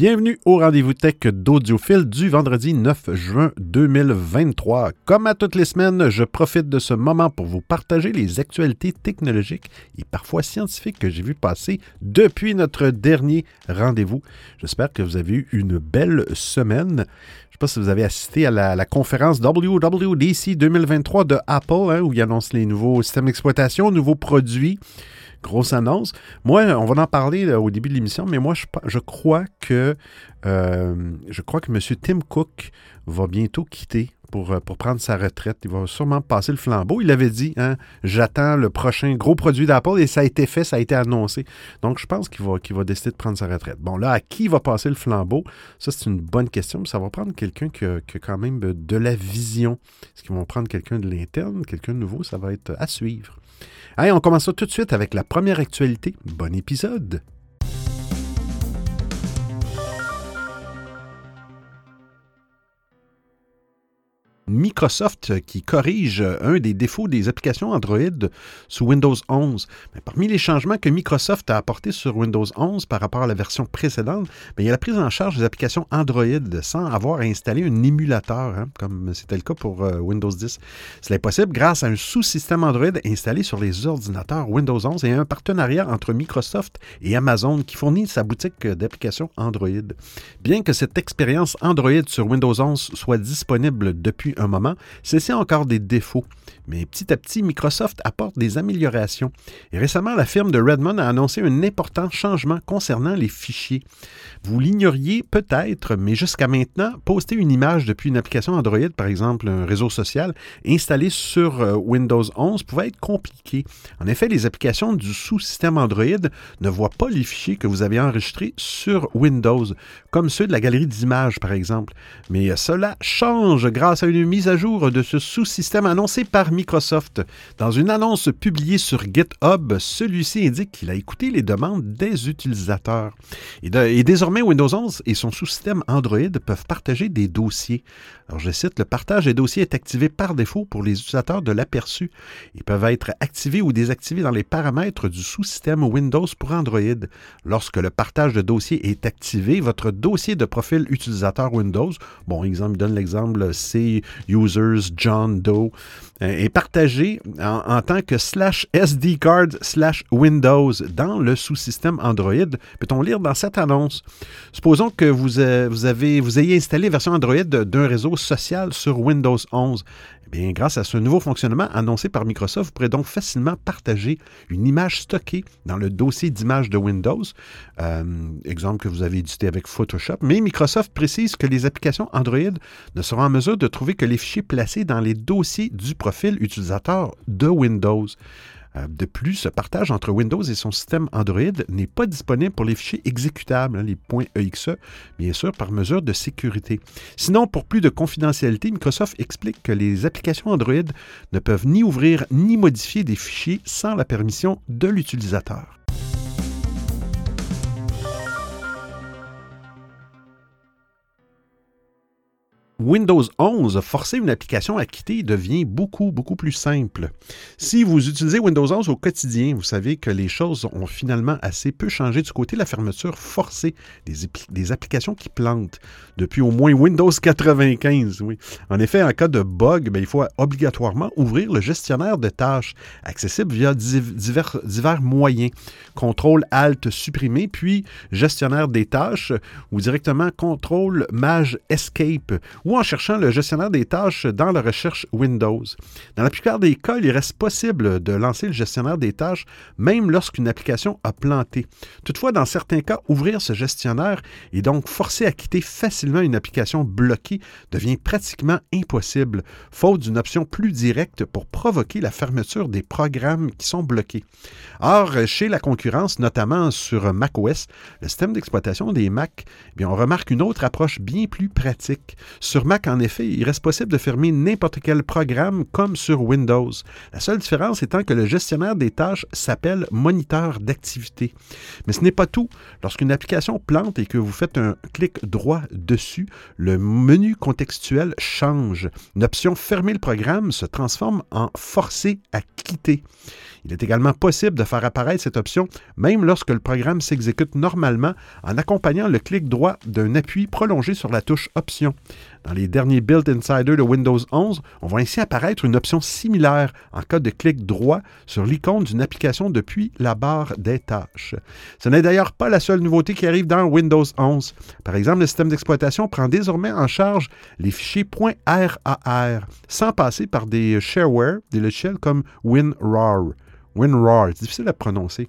Bienvenue au rendez-vous tech d'Audiophile du vendredi 9 juin 2023. Comme à toutes les semaines, je profite de ce moment pour vous partager les actualités technologiques et parfois scientifiques que j'ai vu passer depuis notre dernier rendez-vous. J'espère que vous avez eu une belle semaine. Je ne sais pas si vous avez assisté à la, conférence WWDC 2023 de Apple, hein, où il annonce les nouveaux systèmes d'exploitation, nouveaux produits. Grosse annonce. Moi, on va en parler au début de l'émission, mais moi, je, crois que euh, je crois que M. Tim Cook va bientôt quitter pour, euh, pour, prendre sa retraite. Il va sûrement passer le flambeau. Il avait dit, hein, j'attends le prochain gros produit d'Apple et ça a été fait, ça a été annoncé. Donc, je pense qu'il va, va décider de prendre sa retraite. Bon, là, à qui va passer le flambeau? Ça, c'est une bonne question. Ça va prendre quelqu'un qui qui a, quand même de la vision. Est-ce qu'ils vont prendre quelqu'un de l'interne, quelqu'un de nouveau? Ça va être à suivre. Allez, on commence tout de suite avec la première actualité. Bon épisode! Microsoft qui corrige un des défauts des applications Android sous Windows 11. parmi les changements que Microsoft a apportés sur Windows 11 par rapport à la version précédente, il y a la prise en charge des applications Android sans avoir à installer un émulateur, hein, comme c'était le cas pour euh, Windows 10. Cela est possible grâce à un sous-système Android installé sur les ordinateurs Windows 11 et un partenariat entre Microsoft et Amazon qui fournit sa boutique d'applications Android. Bien que cette expérience Android sur Windows 11 soit disponible depuis un moment, ceci a encore des défauts. Mais petit à petit, Microsoft apporte des améliorations. Et récemment, la firme de Redmond a annoncé un important changement concernant les fichiers. Vous l'ignoriez peut-être, mais jusqu'à maintenant, poster une image depuis une application Android, par exemple un réseau social, installé sur euh, Windows 11 pouvait être compliqué. En effet, les applications du sous-système Android ne voient pas les fichiers que vous avez enregistrés sur Windows, comme ceux de la galerie d'images, par exemple. Mais cela change grâce à une mise à jour de ce sous-système annoncé par Microsoft. Dans une annonce publiée sur GitHub, celui-ci indique qu'il a écouté les demandes des utilisateurs. Et, désormais, Windows 11 et son sous-système Android peuvent partager des dossiers. Alors, je cite, le partage des dossiers est activé par défaut pour les utilisateurs de l'aperçu. Ils peuvent être activés ou désactivés dans les paramètres du sous-système Windows pour Android. Lorsque le partage de dossiers est activé, votre dossier de profil utilisateur Windows, bon, exemple, donne l'exemple C users John Doe, est partagé en, tant que slash SD card slash Windows dans le sous-système Android. Peut-on lire dans cette annonce? Supposons que vous, euh, avez, vous ayez installé version Android d'un réseau social sur Windows 11. Grâce à ce nouveau fonctionnement annoncé par Microsoft, vous pourrez donc facilement partager une image stockée dans le dossier d'image de Windows, euh, exemple que vous avez édité avec Photoshop. Mais Microsoft précise que les applications Android ne seront en mesure de trouver que les fichiers placés dans les dossiers du profil utilisateur de Windows. Euh, de plus, ce partage entre Windows et son système Android n'est pas disponible pour les fichiers exécutables, hein, les .exe, bien sûr, par mesure de sécurité. Sinon, pour plus de confidentialité, Microsoft explique que les applications Android ne peuvent ni ouvrir ni modifier des fichiers sans la permission de l'utilisateur. Windows 11, forcer une application à quitter devient beaucoup, beaucoup plus simple. Si vous utilisez Windows 11 au quotidien, vous savez que les choses ont finalement assez peu changé du côté de la fermeture forcée des, applications qui plantent depuis au moins Windows 95. Oui. En effet, en cas de bug, ben, il faut obligatoirement ouvrir le gestionnaire de tâches, accessible via divers, moyens. Contrôle Alt supprimer, puis gestionnaire des tâches ou directement Contrôle Maj Escape ou en cherchant le gestionnaire des tâches dans la recherche Windows. Dans la plupart des cas, il reste possible de lancer le gestionnaire des tâches même lorsqu'une application a planté. Toutefois, dans certains cas, ouvrir ce gestionnaire et donc forcer à quitter facilement une application bloquée devient pratiquement impossible, faute d'une option plus directe pour provoquer la fermeture des programmes qui sont bloqués. Or, chez la concurrence, notamment sur macOS, le système d'exploitation des Mac, eh on remarque une autre approche bien plus pratique. Sur Mac, en effet, il reste possible de fermer n'importe quel programme comme sur Windows. La seule différence étant que le gestionnaire des tâches s'appelle moniteur d'activité. Mais ce n'est pas tout. Lorsqu'une application plante et que vous faites un clic droit dessus, le menu contextuel change. Une option fermer le programme se transforme en forcer à quitter. Il est également possible de faire apparaître cette option même lorsque le programme s'exécute normalement en accompagnant le clic droit d'un appui prolongé sur la touche Option. Dans les derniers Build Insider de Windows 11, on voit ainsi apparaître une option similaire en cas de clic droit sur l'icône d'une application depuis la barre des tâches. Ce n'est d'ailleurs pas la seule nouveauté qui arrive dans Windows 11. Par exemple, le système d'exploitation prend désormais en charge les fichiers .rar sans passer par des shareware, des logiciels comme WinRAR. WinRAR, c'est difficile à prononcer.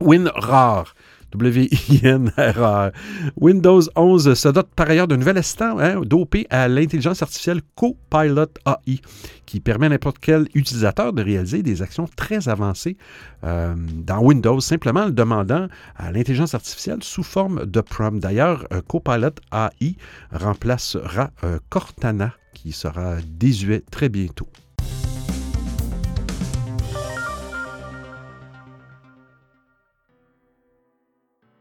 WinRAR. W-I-N-R-A. Windows 11 se dote par ailleurs d'un nouvel assistant hein, dopé à l'intelligence artificielle Copilot AI qui permet à n'importe quel utilisateur de réaliser des actions très avancées euh, dans Windows, simplement le demandant à l'intelligence artificielle sous forme de prompt. D'ailleurs, euh, Copilot AI remplacera euh, Cortana qui sera désuet très bientôt.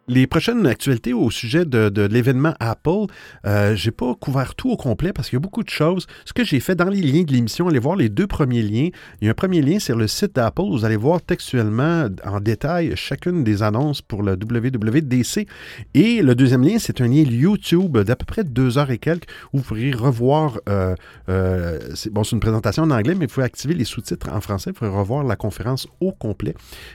Les prochaines actualités au sujet de, l'événement Apple, euh, j'ai pas couvert tout au complet parce qu'il y a beaucoup de choses. Ce que j'ai fait dans les liens de l'émission, allez voir les deux premiers liens. Il y a un premier lien sur le site d'Apple. Vous allez voir textuellement en détail chacune des annonces pour le WWDC. Et le deuxième lien, c'est un lien YouTube d'à peu près deux heures et quelques où vous pourrez revoir. Euh, euh, c'est, bon, c'est une présentation en anglais, mais vous pouvez activer les sous-titres en français. Vous pourrez revoir la conférence au complet.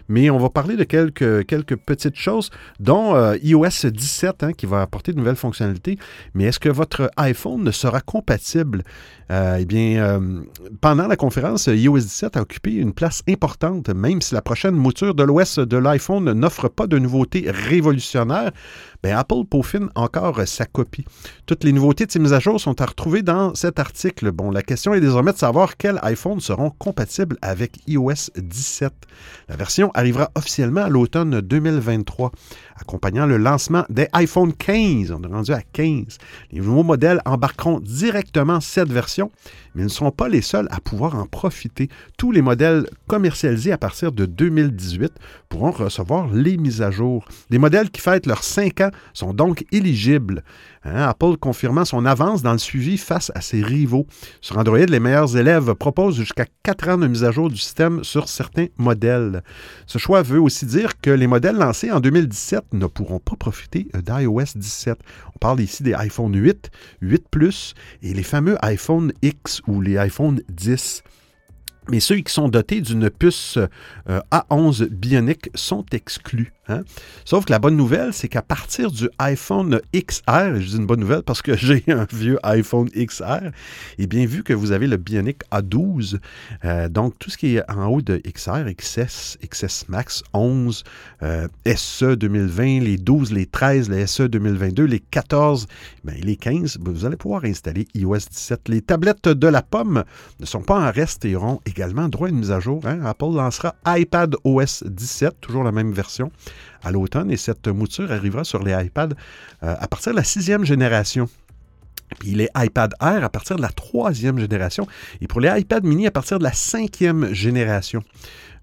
Mais on va parler de quelques, quelques petites choses, dont euh, iOS 17 hein, qui va apporter de nouvelles fonctionnalités, mais est-ce que votre iPhone ne sera compatible? Euh, eh bien, euh, pendant la conférence, iOS 17 a occupé une place importante, même si la prochaine mouture de l'OS de l'iPhone n'offre pas de nouveautés révolutionnaires. Apple peaufine encore sa copie. Toutes les nouveautés de ces mises à jour sont à retrouver dans cet article. Bon, la question est désormais de savoir quels iPhones seront compatibles avec iOS 17. La version arrivera officiellement à l'automne 2023, accompagnant le lancement des iPhone 15. On est rendu à 15. Les nouveaux modèles embarqueront directement cette version, mais ils ne seront pas les seuls à pouvoir en profiter. Tous les modèles commercialisés à partir de 2018 pourront recevoir les mises à jour. Les modèles qui fêtent leurs 5 ans sont donc éligibles. Hein, Apple confirmant son avance dans le suivi face à ses rivaux. Sur Android, les meilleurs élèves proposent jusqu'à 4 ans de mise à jour du système sur certains modèles. Ce choix veut aussi dire que les modèles lancés en 2017 ne pourront pas profiter d'iOS 17. On parle ici des iPhone 8, 8 Plus et les fameux iPhone X ou les iPhone 10 mais ceux qui sont dotés d'une puce euh, A11 Bionic sont exclus. Hein? Sauf que la bonne nouvelle, c'est qu'à partir du iPhone XR, je dis une bonne nouvelle parce que j'ai un vieux iPhone XR, et bien vu que vous avez le Bionic A12, euh, donc tout ce qui est en haut de XR, XS, XS Max, 11, SE 2020, les 12, les 13, les SE 2022, les 14, ben, les 15, ben, vous allez pouvoir installer iOS 17. Les tablettes de la pomme ne sont pas en reste et auront également droit à une mise à jour. Hein? Apple lancera iPad OS 17, toujours la même version à l'automne et cette mouture arrivera sur les iPads euh, à partir de la sixième génération. Puis les iPad Air à partir de la troisième génération et pour les iPad mini à partir de la cinquième génération.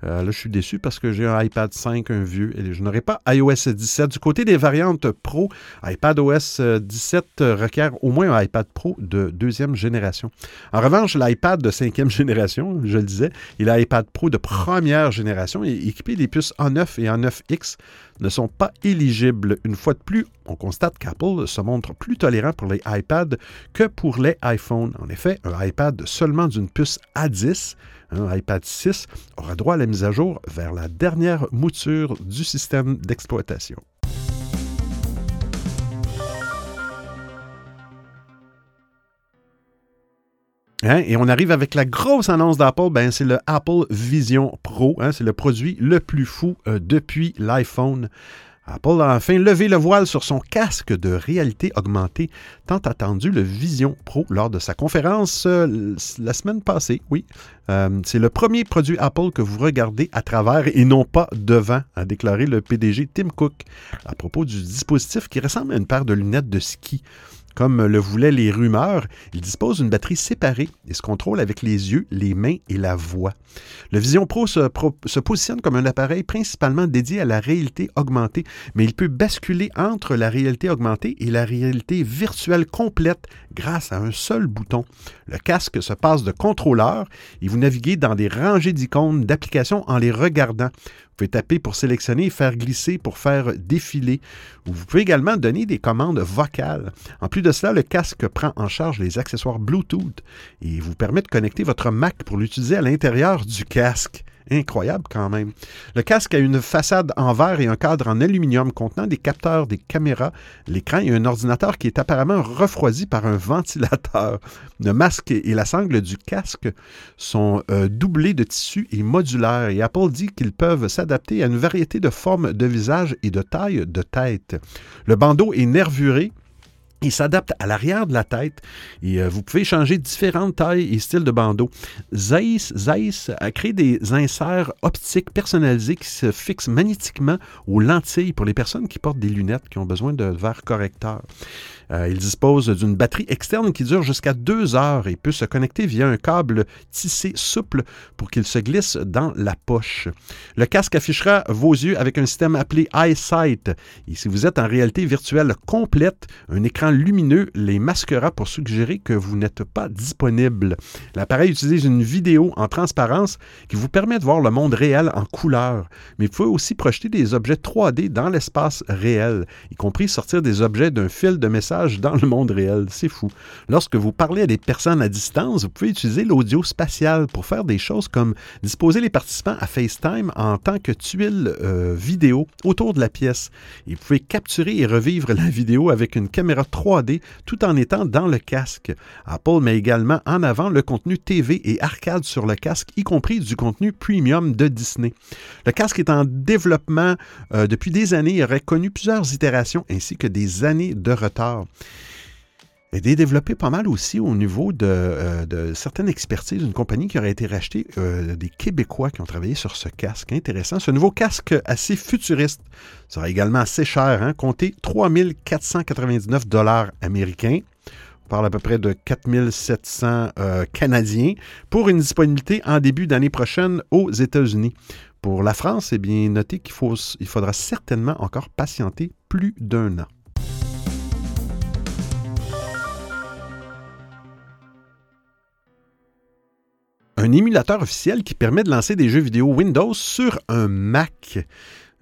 Euh, là, je suis déçu parce que j'ai un iPad 5, un vieux, et je n'aurai pas iOS 17. Du côté des variantes Pro, iPadOS 17 requiert au moins un iPad Pro de deuxième génération. En revanche, l'iPad de cinquième génération, je le disais, et l'iPad Pro de première génération, équipé des puces A9 et A9X, ne sont pas éligibles. Une fois de plus, on constate qu'Apple se montre plus tolérant pour les iPads que pour les iPhones. En effet, un iPad seulement d'une puce A10 un iPad 6 aura droit à la mise à jour vers la dernière mouture du système d'exploitation. Hein, et on arrive avec la grosse annonce d'Apple, ben, c'est le Apple Vision Pro. Hein, c'est le produit le plus fou euh, depuis l'iPhone. Apple a enfin levé le voile sur son casque de réalité augmentée, tant attendu le Vision Pro lors de sa conférence euh, la semaine passée. Oui, euh, c'est le premier produit Apple que vous regardez à travers et non pas devant, a déclaré le PDG Tim Cook à propos du dispositif qui ressemble à une paire de lunettes de ski. Comme le voulaient les rumeurs, il dispose d'une batterie séparée et se contrôle avec les yeux, les mains et la voix. Le Vision Pro se, positionne comme un appareil principalement dédié à la réalité augmentée, mais il peut basculer entre la réalité augmentée et la réalité virtuelle complète grâce à un seul bouton. Le casque se passe de contrôleur et vous naviguez dans des rangées d'icônes d'applications en les regardant. Vous pouvez taper pour sélectionner faire glisser pour faire défiler. Vous pouvez également donner des commandes vocales. En plus de cela, le casque prend en charge les accessoires Bluetooth et vous permet de connecter votre Mac pour l'utiliser à l'intérieur du casque. Incroyable quand même. Le casque a une façade en verre et un cadre en aluminium contenant des capteurs, des caméras, l'écran et un ordinateur qui est apparemment refroidi par un ventilateur. Le masque et la sangle du casque sont euh, doublés de tissu et modulaires et Apple dit qu'ils peuvent s'adapter à une variété de formes de visage et de taille de tête. Le bandeau est nervuré il s'adapte à l'arrière de la tête et euh, vous pouvez changer différentes tailles et styles de bandeau. Zeiss, Zeiss a créé des inserts optiques personnalisés qui se fixent magnétiquement aux lentilles pour les personnes qui portent des lunettes qui ont besoin de verre correcteur. Euh, il dispose d'une batterie externe qui dure jusqu'à deux heures et peut se connecter via un câble tissé souple pour qu'il se glisse dans la poche. Le casque affichera vos yeux avec un système appelé EyeSight. Et si vous êtes en réalité virtuelle complète, un écran lumineux les masquera pour suggérer que vous n'êtes pas disponible. L'appareil utilise une vidéo en transparence qui vous permet de voir le monde réel en couleur, mais vous pouvez aussi projeter des objets 3D dans l'espace réel, y compris sortir des objets d'un fil de message dans le monde réel. C'est fou. Lorsque vous parlez à des personnes à distance, vous pouvez utiliser l'audio spatial pour faire des choses comme disposer les participants à FaceTime en tant que tuile euh, vidéo autour de la pièce. Et vous pouvez capturer et revivre la vidéo avec une caméra 3D tout en étant dans le casque. Apple met également en avant le contenu TV et arcade sur le casque, y compris du contenu premium de Disney. Le casque est en développement euh, depuis des années et aurait connu plusieurs itérations ainsi que des années de retard. Est développé pas mal aussi au niveau de, euh, certaines expertises. Une compagnie qui aurait été rachetée, euh, des Québécois qui ont travaillé sur ce casque. Intéressant. Ce nouveau casque assez futuriste sera également assez cher. Hein? Comptez 3499 dollars américains. On parle à peu près de 4700 euh, canadiens pour une disponibilité en début d'année prochaine aux États-Unis. Pour la France, eh bien, notez qu'il il faudra certainement encore patienter plus d'un an. Un émulateur officiel qui permet de lancer des jeux vidéo Windows sur un Mac.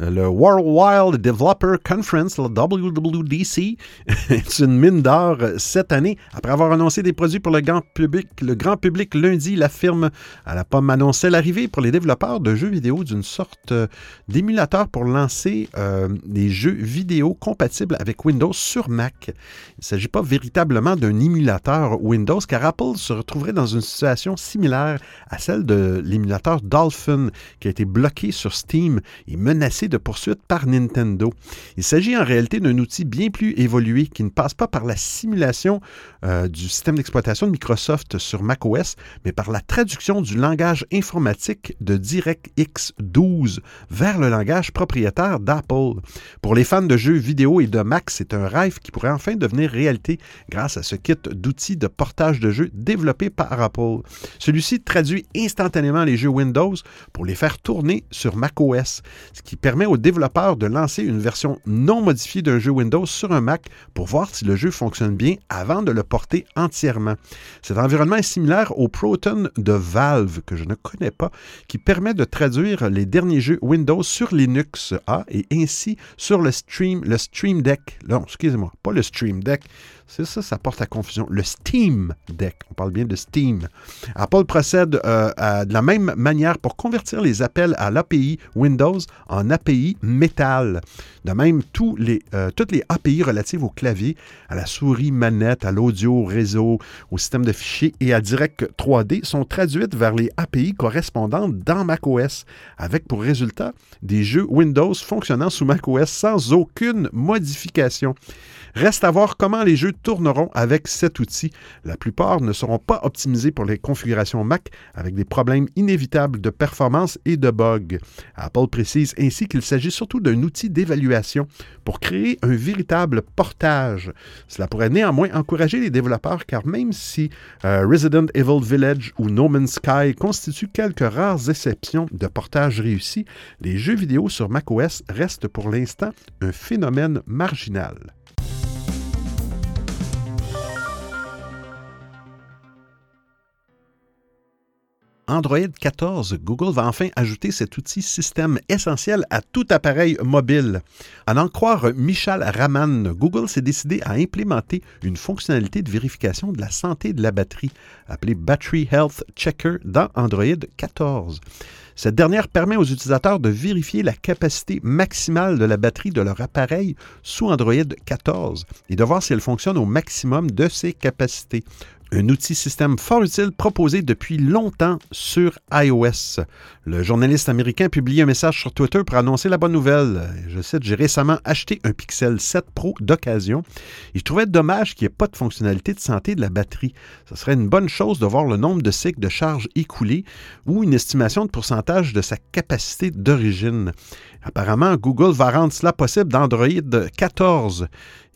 Euh, le World Developer Conference, le WWDC, est une mine d'or cette année. Après avoir annoncé des produits pour le grand public, le grand public lundi, la firme à la pomme annonçait l'arrivée pour les développeurs de jeux vidéo d'une sorte euh, d'émulateur pour lancer euh, des jeux vidéo compatibles avec Windows sur Mac. Il ne s'agit pas véritablement d'un émulateur Windows car Apple se retrouverait dans une situation similaire à celle de l'émulateur Dolphin qui a été bloqué sur Steam et menacé de poursuite par Nintendo. Il s'agit en réalité d'un outil bien plus évolué qui ne passe pas par la simulation euh, du système d'exploitation de Microsoft sur macOS, mais par la traduction du langage informatique de DirectX 12 vers le langage propriétaire d'Apple. Pour les fans de jeux vidéo et de Mac, c'est un rêve qui pourrait enfin devenir réalité grâce à ce kit d'outils de portage de jeux développé par Apple. Celui-ci traduit instantanément les jeux Windows pour les faire tourner sur macOS, ce qui permet permet aux développeurs de lancer une version non modifiée d'un jeu Windows sur un Mac pour voir si le jeu fonctionne bien avant de le porter entièrement. Cet environnement est similaire au Proton de Valve, que je ne connais pas, qui permet de traduire les derniers jeux Windows sur Linux A et ainsi sur le Stream, le Stream Deck. Non, excusez-moi, pas le Stream Deck, c'est ça, ça porte à confusion. Le Steam Deck. On parle bien de Steam. Apple procède euh, de la même manière pour convertir les appels à l'API Windows en API Metal. De même, tous les, euh, toutes les API relatives au clavier, à la souris manette, à l'audio, au réseau, au système de fichiers et à Direct 3D sont traduites vers les API correspondantes dans macOS, avec pour résultat des jeux Windows fonctionnant sous macOS sans aucune modification. Reste à voir comment les jeux tourneront avec cet outil. La plupart ne seront pas optimisés pour les configurations Mac avec des problèmes inévitables de performance et de bugs. Apple précise ainsi qu'il s'agit surtout d'un outil d'évaluation pour créer un véritable portage. Cela pourrait néanmoins encourager les développeurs car même si euh, Resident Evil Village ou No Man's Sky constituent quelques rares exceptions de portage réussi, les jeux vidéo sur macOS restent pour l'instant un phénomène marginal. Android 14, Google va enfin ajouter cet outil système essentiel à tout appareil mobile. À en croire Michal Raman, Google s'est décidé à implémenter une fonctionnalité de vérification de la santé de la batterie, appelée Battery Health Checker, dans Android 14. Cette dernière permet aux utilisateurs de vérifier la capacité maximale de la batterie de leur appareil sous Android 14 et de voir si elle fonctionne au maximum de ses capacités un outil système fort utile proposé depuis longtemps sur iOS. Le journaliste américain a publié un message sur Twitter pour annoncer la bonne nouvelle. Je cite, j'ai récemment acheté un Pixel 7 Pro d'occasion et je trouvais dommage qu'il n'y ait pas de fonctionnalité de santé de la batterie. Ce serait une bonne chose de voir le nombre de cycles de charge écoulés ou une estimation de pourcentage de sa capacité d'origine. Apparemment, Google va rendre cela possible d'Android 14.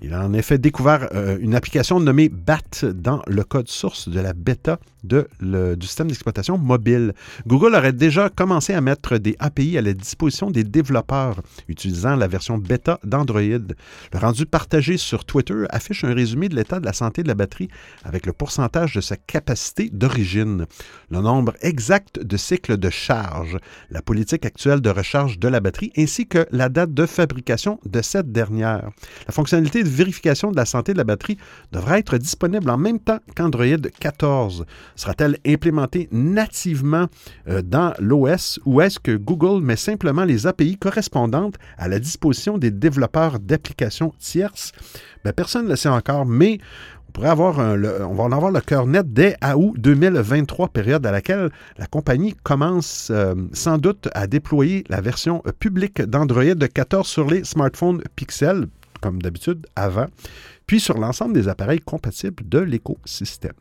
Il a en effet découvert euh, une application nommée BAT dans le code source de la bêta de du système d'exploitation mobile. Google aurait déjà commencé à mettre des API à la disposition des développeurs utilisant la version bêta d'Android. Le rendu partagé sur Twitter affiche un résumé de l'état de la santé de la batterie avec le pourcentage de sa capacité d'origine, le nombre exact de cycles de charge, la politique actuelle de recharge de la batterie ainsi que la date de fabrication de cette dernière. La fonctionnalité vérification de la santé de la batterie devra être disponible en même temps qu'Android 14. Sera-t-elle implémentée nativement euh, dans l'OS ou est-ce que Google met simplement les API correspondantes à la disposition des développeurs d'applications tierces? Ben, personne ne le sait encore, mais on, pourrait avoir on va en avoir le cœur net dès août 2023, période à laquelle la compagnie commence euh, sans doute à déployer la version publique d'Android 14 sur les smartphones Pixel, comme d'habitude avant, puis sur l'ensemble des appareils compatibles de l'écosystème.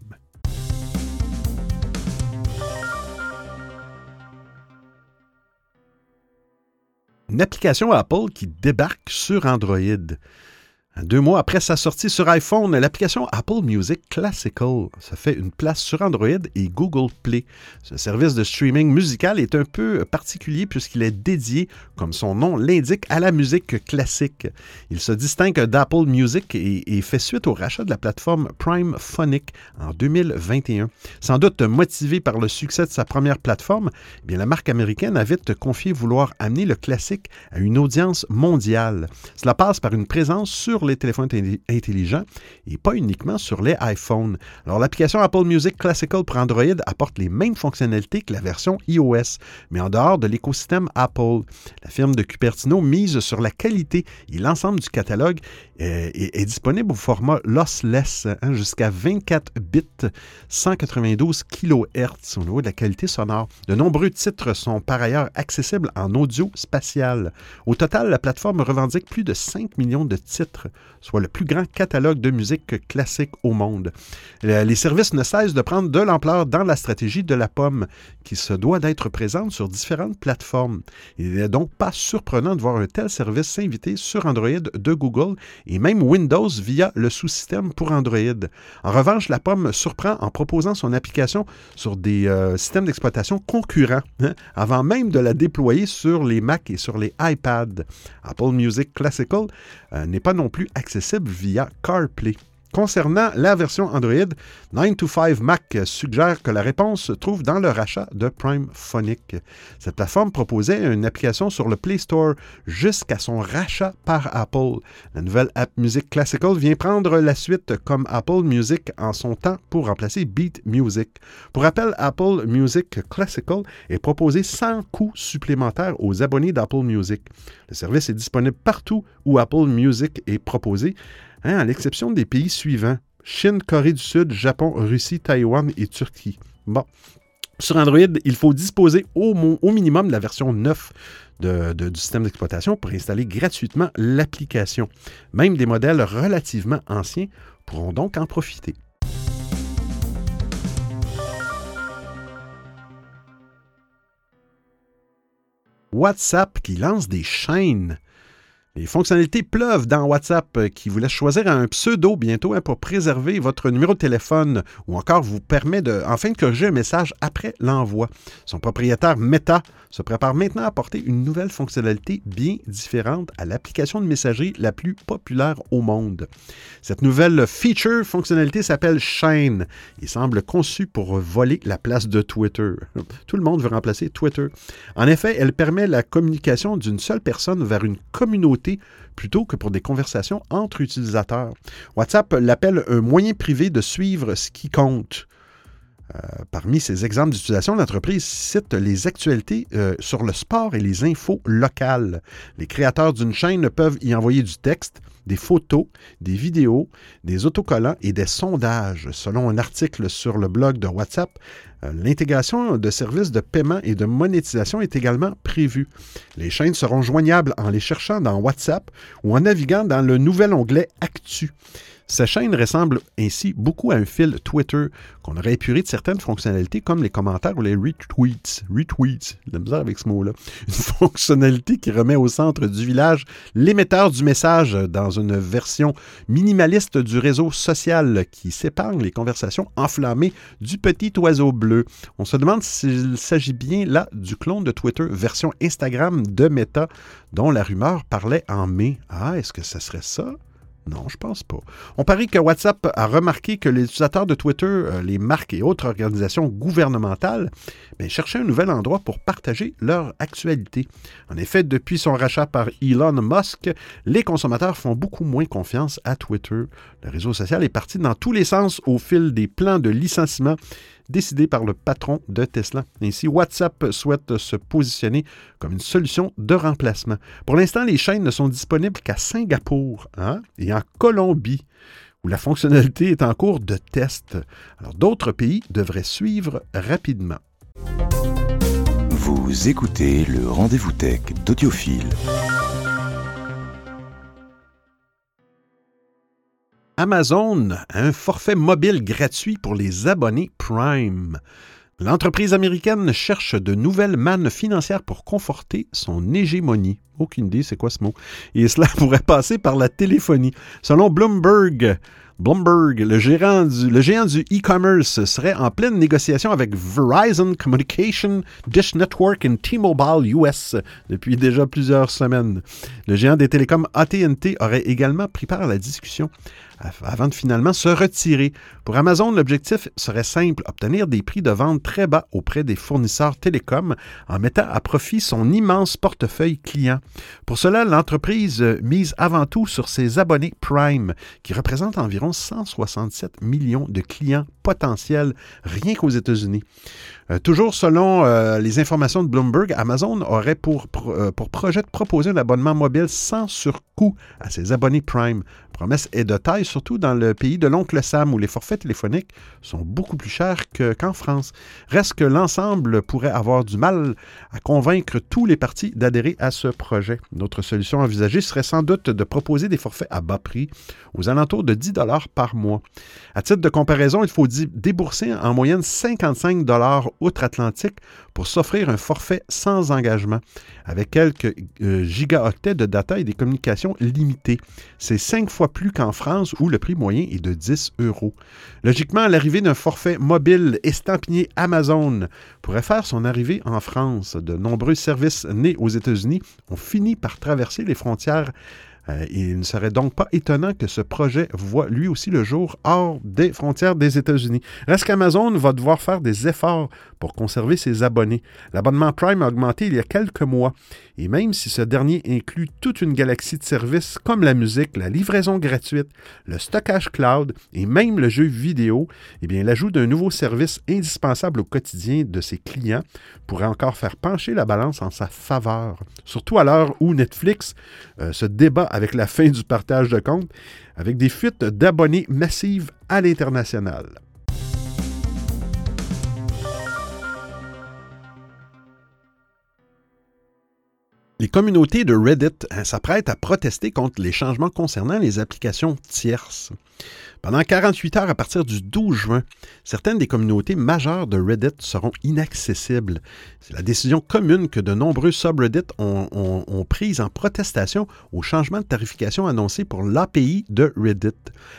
Une application Apple qui débarque sur Android. Deux mois après sa sortie sur iPhone, l'application Apple Music Classical se fait une place sur Android et Google Play. Ce service de streaming musical est un peu particulier puisqu'il est dédié, comme son nom l'indique, à la musique classique. Il se distingue d'Apple Music et, fait suite au rachat de la plateforme Prime Phonic en 2021. Sans doute motivé par le succès de sa première plateforme, eh bien, la marque américaine a vite confié vouloir amener le classique à une audience mondiale. Cela passe par une présence sur les téléphones intelligents et pas uniquement sur les iPhones. Alors, l'application Apple Music Classical pour Android apporte les mêmes fonctionnalités que la version iOS, mais en dehors de l'écosystème Apple. La firme de Cupertino mise sur la qualité et l'ensemble du catalogue euh, est, disponible au format lossless, hein, jusqu'à 24 bits, 192 kHz au niveau de la qualité sonore. De nombreux titres sont par ailleurs accessibles en audio spatial. Au total, la plateforme revendique plus de 5 millions de titres soit le plus grand catalogue de musique classique au monde. Les services ne cessent de prendre de l'ampleur dans la stratégie de la pomme, qui se doit d'être présente sur différentes plateformes. Il n'est donc pas surprenant de voir un tel service s'inviter sur Android de Google et même Windows via le sous-système pour Android. En revanche, la pomme surprend en proposant son application sur des euh, systèmes d'exploitation concurrents, hein, avant même de la déployer sur les Mac et sur les iPads. Apple Music Classical euh, n'est pas non plus accessible via CarPlay. Concernant la version Android, 9to5 Mac suggère que la réponse se trouve dans le rachat de Prime Phonic. Cette plateforme proposait une application sur le Play Store jusqu'à son rachat par Apple. La nouvelle app Music Classical vient prendre la suite comme Apple Music en son temps pour remplacer Beat Music. Pour rappel, Apple Music Classical est proposé sans coût supplémentaire aux abonnés d'Apple Music. Le service est disponible partout où Apple Music est proposé Hein, à l'exception des pays suivants Chine, Corée du Sud, Japon, Russie, Taïwan et Turquie. Bon. Sur Android, il faut disposer au, minimum de la version 9 de, du système d'exploitation pour installer gratuitement l'application. Même des modèles relativement anciens pourront donc en profiter. WhatsApp qui lance des chaînes. Les fonctionnalités pleuvent dans WhatsApp euh, qui vous laisse choisir un pseudo bientôt hein, pour préserver votre numéro de téléphone ou encore vous permet de enfin de corriger un message après l'envoi. Son propriétaire Meta se prépare maintenant à apporter une nouvelle fonctionnalité bien différente à l'application de messagerie la plus populaire au monde. Cette nouvelle feature fonctionnalité s'appelle Shine et semble conçue pour voler la place de Twitter. Tout le monde veut remplacer Twitter. En effet, elle permet la communication d'une seule personne vers une communauté plutôt que pour des conversations entre utilisateurs. WhatsApp l'appelle un moyen privé de suivre ce qui compte. Euh, parmi ces exemples d'utilisation, l'entreprise cite les actualités euh, sur le sport et les infos locales. Les créateurs d'une chaîne peuvent y envoyer du texte, des photos, des vidéos, des autocollants et des sondages. Selon un article sur le blog de WhatsApp, euh, l'intégration de services de paiement et de monétisation est également prévue. Les chaînes seront joignables en les cherchant dans WhatsApp ou en naviguant dans le nouvel onglet Actu. Sa chaîne ressemble ainsi beaucoup à un fil Twitter qu'on aurait épuré de certaines fonctionnalités comme les commentaires ou les retweets. Retweets, la misère avec ce mot-là. Une fonctionnalité qui remet au centre du village l'émetteur du message dans une version minimaliste du réseau social qui s'épargne les conversations enflammées du petit oiseau bleu. On se demande s'il s'agit bien là du clone de Twitter version Instagram de Meta dont la rumeur parlait en mai. Ah, est-ce que ce serait ça? Non, je pense pas. On parie que WhatsApp a remarqué que les utilisateurs de Twitter, euh, les marques et autres organisations gouvernementales ben, cherchaient un nouvel endroit pour partager leur actualité. En effet, depuis son rachat par Elon Musk, les consommateurs font beaucoup moins confiance à Twitter. Le réseau social est parti dans tous les sens au fil des plans de licenciement décidé par le patron de Tesla. Ainsi, WhatsApp souhaite se positionner comme une solution de remplacement. Pour l'instant, les chaînes ne sont disponibles qu'à Singapour hein, et en Colombie où la fonctionnalité est en cours de test. Alors d'autres pays devraient suivre rapidement. Vous écoutez le rendez-vous tech d'Audiophile. Amazon a un forfait mobile gratuit pour les abonnés Prime. L'entreprise américaine cherche de nouvelles mannes financières pour conforter son hégémonie. Aucune idée, c'est quoi ce mot? Et cela pourrait passer par la téléphonie. Selon Bloomberg, Bloomberg, le, le géant du e-commerce, serait en pleine négociation avec Verizon Communication, Dish Network et T-Mobile US depuis déjà plusieurs semaines. Le géant des télécoms AT&T aurait également pris part à la discussion avant de finalement se retirer. Pour Amazon, l'objectif serait simple, obtenir des prix de vente très bas auprès des fournisseurs télécoms en mettant à profit son immense portefeuille client. Pour cela, l'entreprise mise avant tout sur ses abonnés Prime, qui représentent environ 167 millions de clients potentiels rien qu'aux États-Unis. Euh, toujours selon euh, les informations de Bloomberg, Amazon aurait pour, euh, pour projet de proposer un abonnement mobile sans surcoût à ses abonnés Prime promesse est de taille, surtout dans le pays de l'oncle Sam, où les forfaits téléphoniques sont beaucoup plus chers qu'en France. Reste que l'ensemble pourrait avoir du mal à convaincre tous les partis d'adhérer à ce projet. Notre solution envisagée serait sans doute de proposer des forfaits à bas prix, aux alentours de 10 dollars par mois. À titre de comparaison, il faut débourser en moyenne 55 dollars outre-Atlantique pour s'offrir un forfait sans engagement, avec quelques euh, gigaoctets de data et des communications limitées. C'est cinq fois plus qu'en France où le prix moyen est de 10 euros. Logiquement, l'arrivée d'un forfait mobile estampillé Amazon pourrait faire son arrivée en France. De nombreux services nés aux États-Unis ont fini par traverser les frontières euh, il ne serait donc pas étonnant que ce projet voit lui aussi le jour hors des frontières des États-Unis. Reste qu'Amazon va devoir faire des efforts pour conserver ses abonnés. L'abonnement Prime a augmenté il y a quelques mois, et même si ce dernier inclut toute une galaxie de services comme la musique, la livraison gratuite, le stockage cloud et même le jeu vidéo, eh bien l'ajout d'un nouveau service indispensable au quotidien de ses clients pourrait encore faire pencher la balance en sa faveur. Surtout à l'heure où Netflix euh, se débat avec la fin du partage de comptes, avec des fuites d'abonnés massives à l'international. Les communautés de Reddit hein, s'apprêtent à protester contre les changements concernant les applications tierces. Pendant 48 heures à partir du 12 juin, certaines des communautés majeures de Reddit seront inaccessibles. C'est la décision commune que de nombreux subreddits ont, prise en protestation au changement de tarification annoncé pour l'API de Reddit.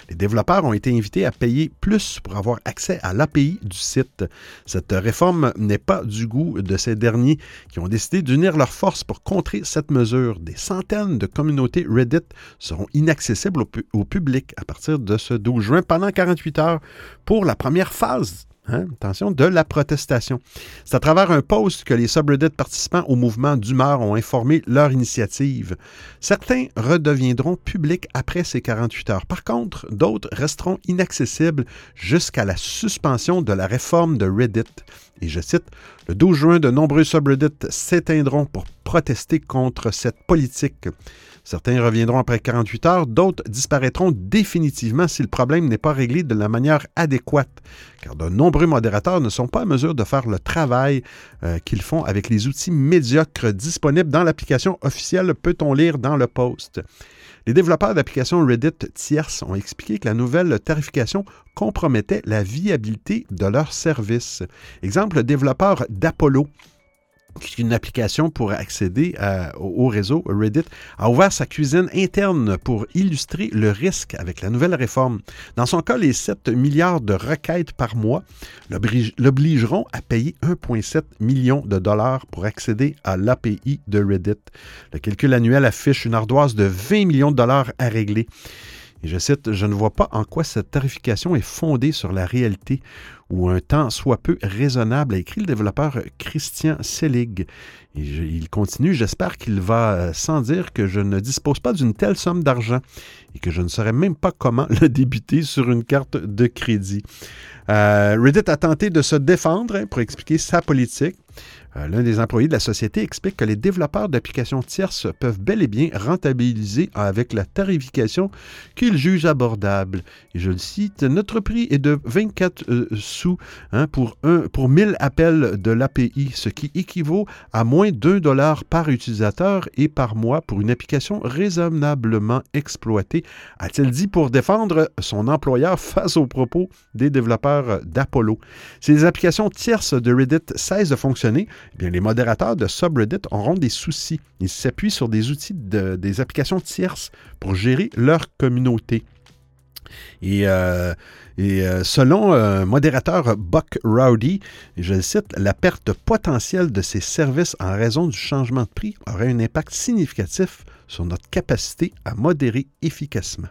Les développeurs ont été invités à payer plus pour avoir accès à l'API du site. Cette réforme n'est pas du goût de ces derniers qui ont décidé d'unir leurs forces pour contrer cette mesure. Des centaines de communautés Reddit seront inaccessibles au, au public à partir de ce 12 juin pendant 48 heures pour la première phase Hein, attention, de la protestation. C'est à travers un post que les subreddits participants au mouvement d'humeur ont informé leur initiative. Certains redeviendront publics après ces 48 heures. Par contre, d'autres resteront inaccessibles jusqu'à la suspension de la réforme de Reddit. Et je cite, Le 12 juin, de nombreux subreddits s'éteindront pour protester contre cette politique. Certains reviendront après 48 heures, d'autres disparaîtront définitivement si le problème n'est pas réglé de la manière adéquate, car de nombreux modérateurs ne sont pas en mesure de faire le travail euh, qu'ils font avec les outils médiocres disponibles dans l'application officielle, peut-on lire dans le post. Les développeurs d'applications Reddit tierces ont expliqué que la nouvelle tarification compromettait la viabilité de leur service. Exemple, le développeur d'Apollo une application pour accéder au réseau Reddit, a ouvert sa cuisine interne pour illustrer le risque avec la nouvelle réforme. Dans son cas, les 7 milliards de requêtes par mois l'obligeront à payer 1,7 million de dollars pour accéder à l'API de Reddit. Le calcul annuel affiche une ardoise de 20 millions de dollars à régler. Et je cite, Je ne vois pas en quoi cette tarification est fondée sur la réalité ou un temps soit peu raisonnable, a écrit le développeur Christian Selig. Il continue, j'espère qu'il va euh, sans dire que je ne dispose pas d'une telle somme d'argent et que je ne saurais même pas comment le débuter sur une carte de crédit. Euh, Reddit a tenté de se défendre hein, pour expliquer sa politique. Euh, l'un des employés de la société explique que les développeurs d'applications tierces peuvent bel et bien rentabiliser avec la tarification qu'ils jugent abordable. Et je le cite, notre prix est de 24 euh, sous hein, pour, pour 1000 appels de l'API, ce qui équivaut à moins d'un dollar par utilisateur et par mois pour une application raisonnablement exploitée, a-t-il dit pour défendre son employeur face aux propos des développeurs d'Apollo? Si les applications tierces de Reddit cessent de fonctionner, eh bien, les modérateurs de subreddit auront des soucis. Ils s'appuient sur des outils, des applications tierces pour gérer leur communauté. Et, euh, euh, selon un modérateur Buck Rowdy, je le cite, la perte potentielle de ces services en raison du changement de prix aurait un impact significatif sur notre capacité à modérer efficacement.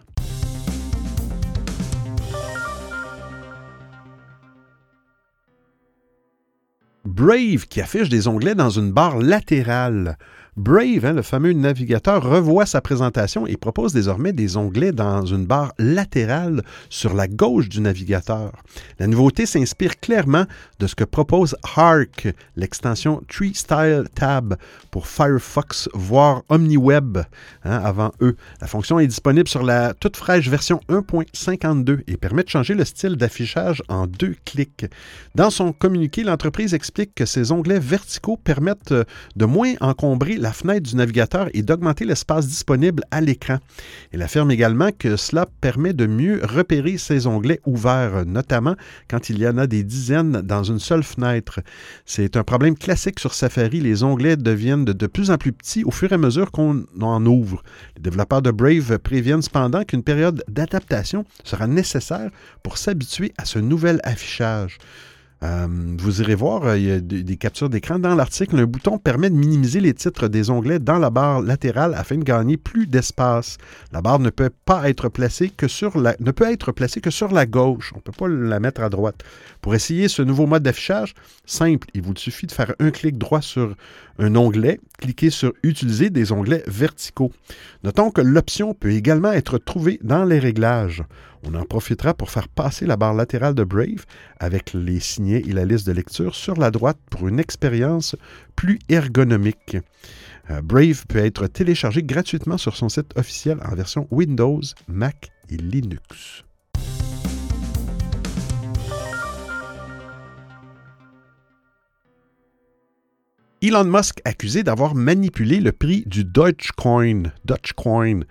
Brave qui affiche des onglets dans une barre latérale. Brave, hein, le fameux navigateur, revoit sa présentation et propose désormais des onglets dans une barre latérale sur la gauche du navigateur. La nouveauté s'inspire clairement de ce que propose Hark, l'extension Tree Style Tab pour Firefox, voire OmniWeb hein, avant eux. La fonction est disponible sur la toute fraîche version 1.52 et permet de changer le style d'affichage en deux clics. Dans son communiqué, l'entreprise explique que ces onglets verticaux permettent de moins encombrer la fenêtre du navigateur et d'augmenter l'espace disponible à l'écran. Elle affirme également que cela permet de mieux repérer ces onglets ouverts, notamment quand il y en a des dizaines dans une seule fenêtre. C'est un problème classique sur Safari. Les onglets deviennent de, plus en plus petits au fur et à mesure qu'on en ouvre. Les développeurs de Brave préviennent cependant qu'une période d'adaptation sera nécessaire pour s'habituer à ce nouvel affichage. Euh, vous irez voir, euh, il y a des, captures d'écran dans l'article. Un bouton permet de minimiser les titres des onglets dans la barre latérale afin de gagner plus d'espace. La barre ne peut pas être placée que sur la, ne peut être placée que sur la gauche. On ne peut pas la mettre à droite. Pour essayer ce nouveau mode d'affichage, simple, il vous suffit de faire un clic droit sur un onglet, cliquez sur Utiliser des onglets verticaux. Notons que l'option peut également être trouvée dans les réglages. On en profitera pour faire passer la barre latérale de Brave avec les signets et la liste de lecture sur la droite pour une expérience plus ergonomique. Euh, Brave peut être téléchargé gratuitement sur son site officiel en version Windows, Mac et Linux. Elon Musk accusé d'avoir manipulé le prix du Dogecoin. Dogecoin.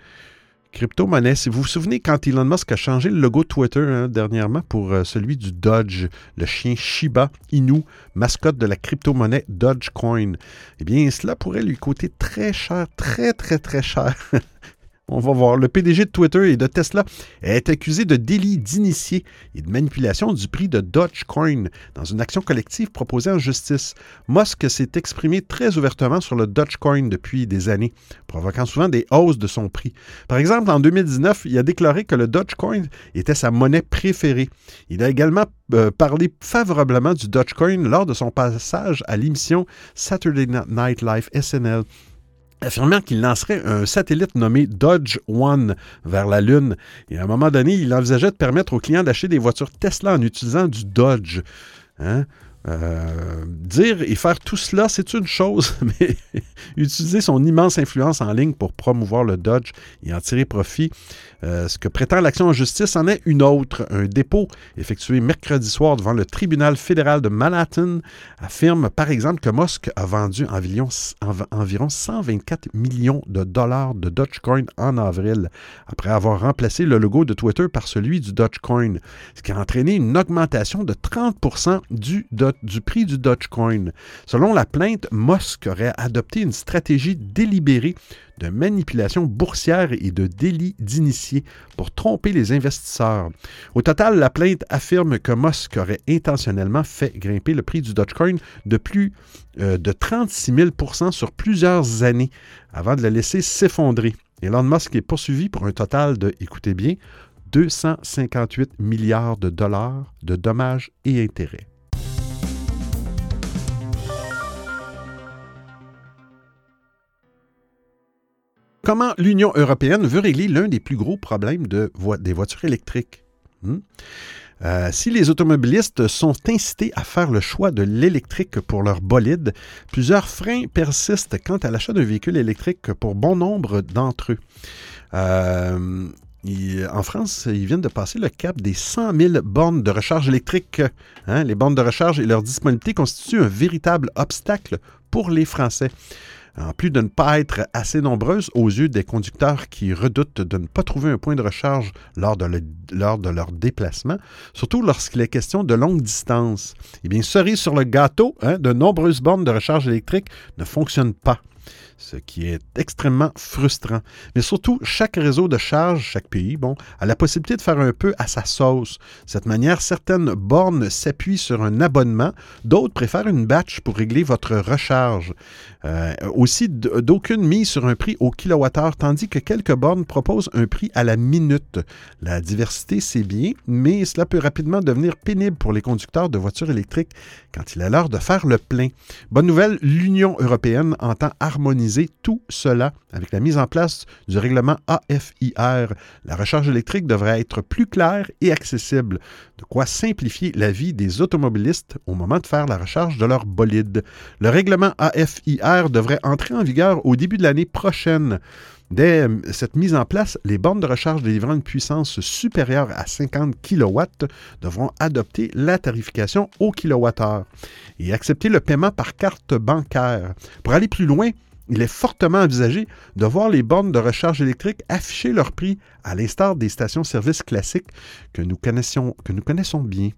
Crypto-monnaie. Si vous vous souvenez, quand Elon Musk a changé le logo Twitter hein, dernièrement pour euh, celui du Dodge, le chien Shiba Inu, mascotte de la crypto-monnaie Dogecoin, eh bien, cela pourrait lui coûter très cher, très, très, très cher. On va voir. Le PDG de Twitter et de Tesla est accusé de délit d'initié et de manipulation du prix de Dogecoin dans une action collective proposée en justice. Musk s'est exprimé très ouvertement sur le Dogecoin depuis des années, provoquant souvent des hausses de son prix. Par exemple, en 2019, il a déclaré que le Dogecoin était sa monnaie préférée. Il a également euh, parlé favorablement du Dogecoin lors de son passage à l'émission Saturday Night Live SNL affirmant qu'il lancerait un satellite nommé Dodge One vers la Lune. Et à un moment donné, il envisageait de permettre aux clients d'acheter des voitures Tesla en utilisant du Dodge. Hein? Euh, dire et faire tout cela, c'est une chose, mais utiliser son immense influence en ligne pour promouvoir le Dodge et en tirer profit, euh, ce que prétend l'action en justice en est une autre. Un dépôt effectué mercredi soir devant le tribunal fédéral de Manhattan affirme par exemple que Musk a vendu environ, environ 124 millions de dollars de Dogecoin en avril, après avoir remplacé le logo de Twitter par celui du Dogecoin, ce qui a entraîné une augmentation de 30% du Dogecoin du prix du Dogecoin. Selon la plainte, Musk aurait adopté une stratégie délibérée de manipulation boursière et de délit d'initié pour tromper les investisseurs. Au total, la plainte affirme que Musk aurait intentionnellement fait grimper le prix du Dogecoin de plus euh, de 36 000% sur plusieurs années avant de le laisser s'effondrer. Elon Musk est poursuivi pour un total de, écoutez bien, 258 milliards de dollars de dommages et intérêts. Comment l'Union européenne veut régler l'un des plus gros problèmes de des voitures électriques? Hmm? Euh, si les automobilistes sont incités à faire le choix de l'électrique pour leur bolide, plusieurs freins persistent quant à l'achat d'un véhicule électrique pour bon nombre d'entre eux. Euh, en France, ils viennent de passer le cap des 100 000 bornes de recharge électrique. Hein? Les bornes de recharge et leur disponibilité constituent un véritable obstacle pour les Français en plus de ne pas être assez nombreuses aux yeux des conducteurs qui redoutent de ne pas trouver un point de recharge lors de, leur déplacement, surtout lorsqu'il est question de longue distance. Eh bien, cerise sur le gâteau, hein, de nombreuses bornes de recharge électrique ne fonctionnent pas ce qui est extrêmement frustrant. Mais surtout, chaque réseau de charge, chaque pays, bon, a la possibilité de faire un peu à sa sauce. De cette manière, certaines bornes s'appuient sur un abonnement, d'autres préfèrent une batch pour régler votre recharge. Euh, aussi, d'aucune mise sur un prix au kilowattheure, tandis que quelques bornes proposent un prix à la minute. La diversité, c'est bien, mais cela peut rapidement devenir pénible pour les conducteurs de voitures électriques quand il est l'heure de faire le plein. Bonne nouvelle, l'Union européenne entend harmoniser tout cela avec la mise en place du règlement AFIR. La recharge électrique devrait être plus claire et accessible, de quoi simplifier la vie des automobilistes au moment de faire la recharge de leur bolide. Le règlement AFIR devrait entrer en vigueur au début de l'année prochaine. Dès euh, cette mise en place, les bornes de recharge délivrant une puissance supérieure à 50 kW devront adopter la tarification au kilowattheure et accepter le paiement par carte bancaire. Pour aller plus loin, il est fortement envisagé de voir les bornes de recharge électrique afficher leur prix à l'instar des stations-service classiques que nous, que nous connaissons bien.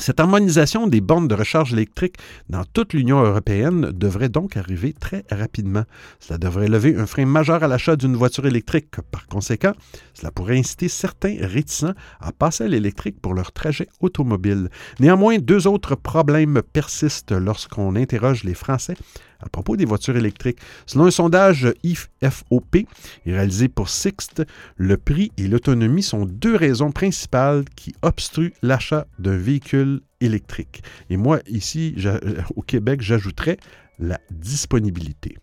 Cette harmonisation des bornes de recharge électrique dans toute l'Union européenne devrait donc arriver très rapidement. Cela devrait lever un frein majeur à l'achat d'une voiture électrique. Par conséquent, cela pourrait inciter certains réticents à passer à l'électrique pour leur trajet automobile. Néanmoins, deux autres problèmes persistent lorsqu'on interroge les Français à propos des voitures électriques. Selon un sondage IFOP réalisé pour Sixt, le prix et l'autonomie sont deux raisons principales qui obstruent l'achat d'un véhicule électrique. Et moi, ici, au Québec, j'ajouterais la disponibilité.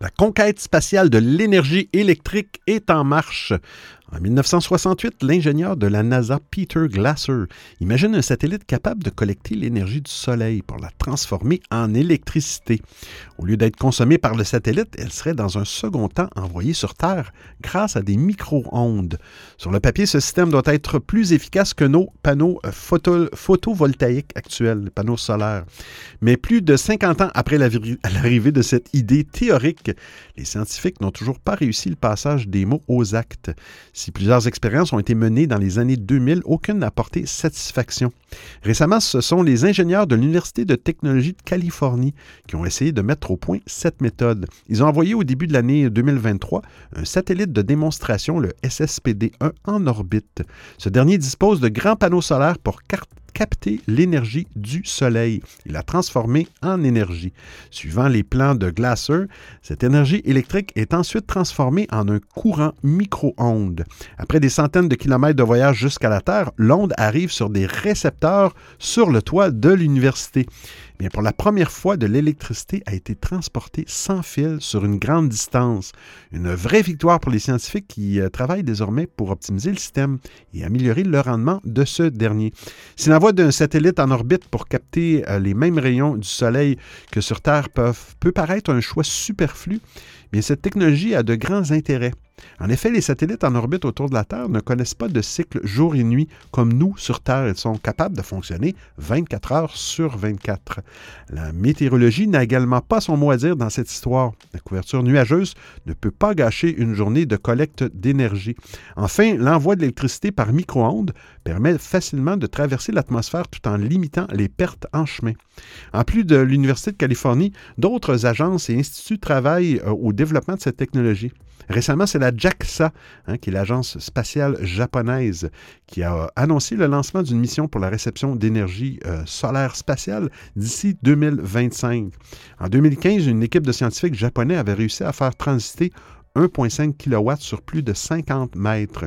La conquête spatiale de l'énergie électrique est en marche. En 1968, l'ingénieur de la NASA Peter Glasser imagine un satellite capable de collecter l'énergie du Soleil pour la transformer en électricité. Au lieu d'être consommée par le satellite, elle serait dans un second temps envoyée sur Terre grâce à des micro-ondes. Sur le papier, ce système doit être plus efficace que nos panneaux euh, photovoltaïques actuels, les panneaux solaires. Mais plus de 50 ans après l'arrivée de cette idée théorique, les scientifiques n'ont toujours pas réussi le passage des mots aux actes. Si plusieurs expériences ont été menées dans les années 2000, aucune n'a porté satisfaction. Récemment, ce sont les ingénieurs de l'Université de technologie de Californie qui ont essayé de mettre au point cette méthode. Ils ont envoyé au début de l'année 2023 un satellite de démonstration, le SSPD-1, en orbite. Ce dernier dispose de grands panneaux solaires pour capter l'énergie du Soleil et la transformer en énergie. Suivant les plans de Glasser, cette énergie électrique est ensuite transformée en un courant micro-ondes. Après des centaines de kilomètres de voyage jusqu'à la Terre, l'onde arrive sur des récepteurs sur le toit de l'université. Pour la première fois, de l'électricité a été transportée sans fil sur une grande distance. Une vraie victoire pour les scientifiques qui euh, travaillent désormais pour optimiser le système et améliorer le rendement de ce dernier. Si l'envoi d'un satellite en orbite pour capter euh, les mêmes rayons du Soleil que sur Terre peuvent, peut paraître un choix superflu, bien cette technologie a de grands intérêts. En effet, les satellites en orbite autour de la Terre ne connaissent pas de cycle jour et nuit comme nous sur Terre. Ils sont capables de fonctionner 24 heures sur 24. La météorologie n'a également pas son mot à dire dans cette histoire. La couverture nuageuse ne peut pas gâcher une journée de collecte d'énergie. Enfin, l'envoi de l'électricité par micro-ondes permet facilement de traverser l'atmosphère tout en limitant les pertes en chemin. En plus de l'Université de Californie, d'autres agences et instituts travaillent euh, au développement de cette technologie. Récemment, c'est la JAXA, hein, qui est l'agence spatiale japonaise, qui a annoncé le lancement d'une mission pour la réception d'énergie euh, solaire spatiale d'ici 2025. En 2015, une équipe de scientifiques japonais avait réussi à faire transiter 1,5 kW sur plus de 50 mètres.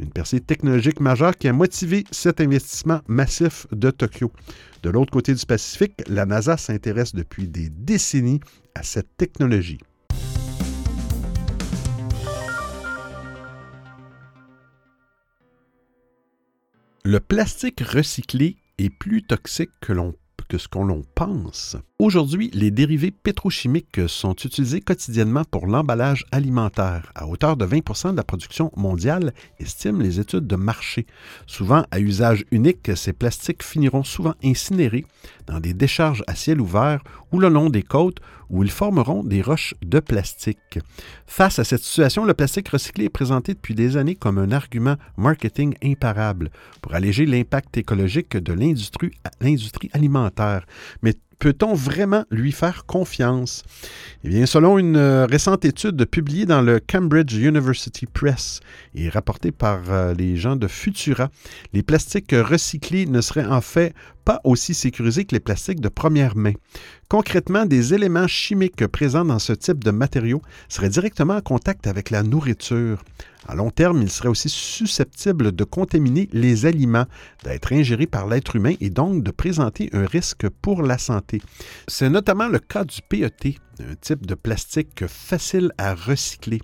Une percée technologique majeure qui a motivé cet investissement massif de Tokyo. De l'autre côté du Pacifique, la NASA s'intéresse depuis des décennies à cette technologie. Le plastique recyclé est plus toxique que l'on que ce qu'on l'on pense. Aujourd'hui, les dérivés pétrochimiques sont utilisés quotidiennement pour l'emballage alimentaire, à hauteur de 20% de la production mondiale, estiment les études de marché. Souvent à usage unique, ces plastiques finiront souvent incinérés dans des décharges à ciel ouvert ou le long des côtes où ils formeront des roches de plastique. Face à cette situation, le plastique recyclé est présenté depuis des années comme un argument marketing imparable pour alléger l'impact écologique de l'industrie alimentaire. Mais peut-on vraiment lui faire confiance? Eh bien, selon une euh, récente étude publiée dans le Cambridge University Press et rapportée par euh, les gens de Futura, les plastiques recyclés ne seraient en fait pas aussi sécurisés que les plastiques de première main. Concrètement, des éléments chimiques présents dans ce type de matériaux seraient directement en contact avec la nourriture. À long terme, ils seraient aussi susceptibles de contaminer les aliments, d'être ingérés par l'être humain et donc de présenter un risque pour la santé. C'est notamment le cas du PET, un type de plastique facile à recycler,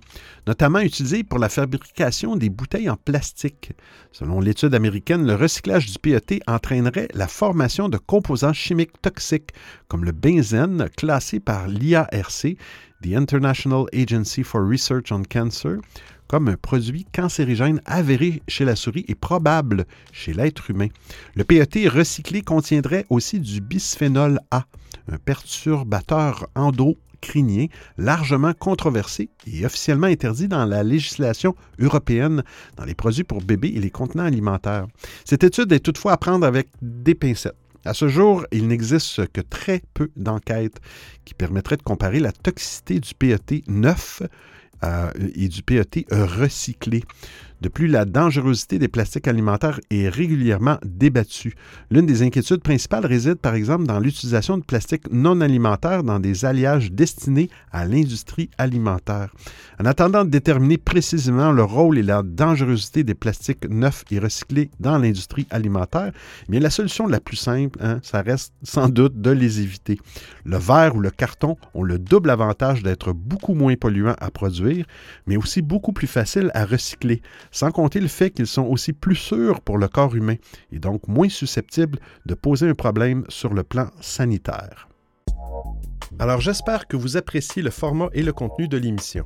notamment utilisé pour la fabrication des bouteilles en plastique. Selon l'étude américaine, le recyclage du PET entraînerait la formation de composants chimiques toxiques comme le benzène classé par l'IARC, the International Agency for Research on Cancer, comme un produit cancérigène avéré chez la souris et probable chez l'être humain. Le PET recyclé contiendrait aussi du bisphénol A, un perturbateur endocrinien largement controversé et officiellement interdit dans la législation européenne dans les produits pour bébés et les contenants alimentaires. Cette étude est toutefois à prendre avec des pincettes. À ce jour, il n'existe que très peu d'enquêtes qui permettraient de comparer la toxicité du PET 9 euh, et du PET euh, recyclé. De plus, la dangerosité des plastiques alimentaires est régulièrement débattue. L'une des inquiétudes principales réside par exemple dans l'utilisation de plastiques non alimentaires dans des alliages destinés à l'industrie alimentaire. En attendant de déterminer précisément le rôle et la dangerosité des plastiques neufs et recyclés dans l'industrie alimentaire, eh la solution la plus simple, hein, ça reste sans doute de les éviter. Le verre ou le carton ont le double avantage d'être beaucoup moins polluants à produire, mais aussi beaucoup plus faciles à recycler sans compter le fait qu'ils sont aussi plus sûrs pour le corps humain et donc moins susceptibles de poser un problème sur le plan sanitaire. Alors j'espère que vous appréciez le format et le contenu de l'émission.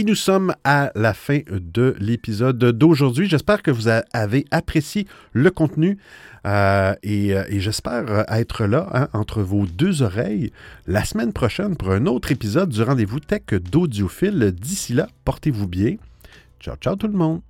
Et nous sommes à la fin de l'épisode d'aujourd'hui. J'espère que vous avez apprécié le contenu euh, et, euh, et j'espère être là hein, entre vos deux oreilles la semaine prochaine pour un autre épisode du rendez-vous tech d'audiophile. D'ici là, portez-vous bien. Ciao, ciao tout le monde.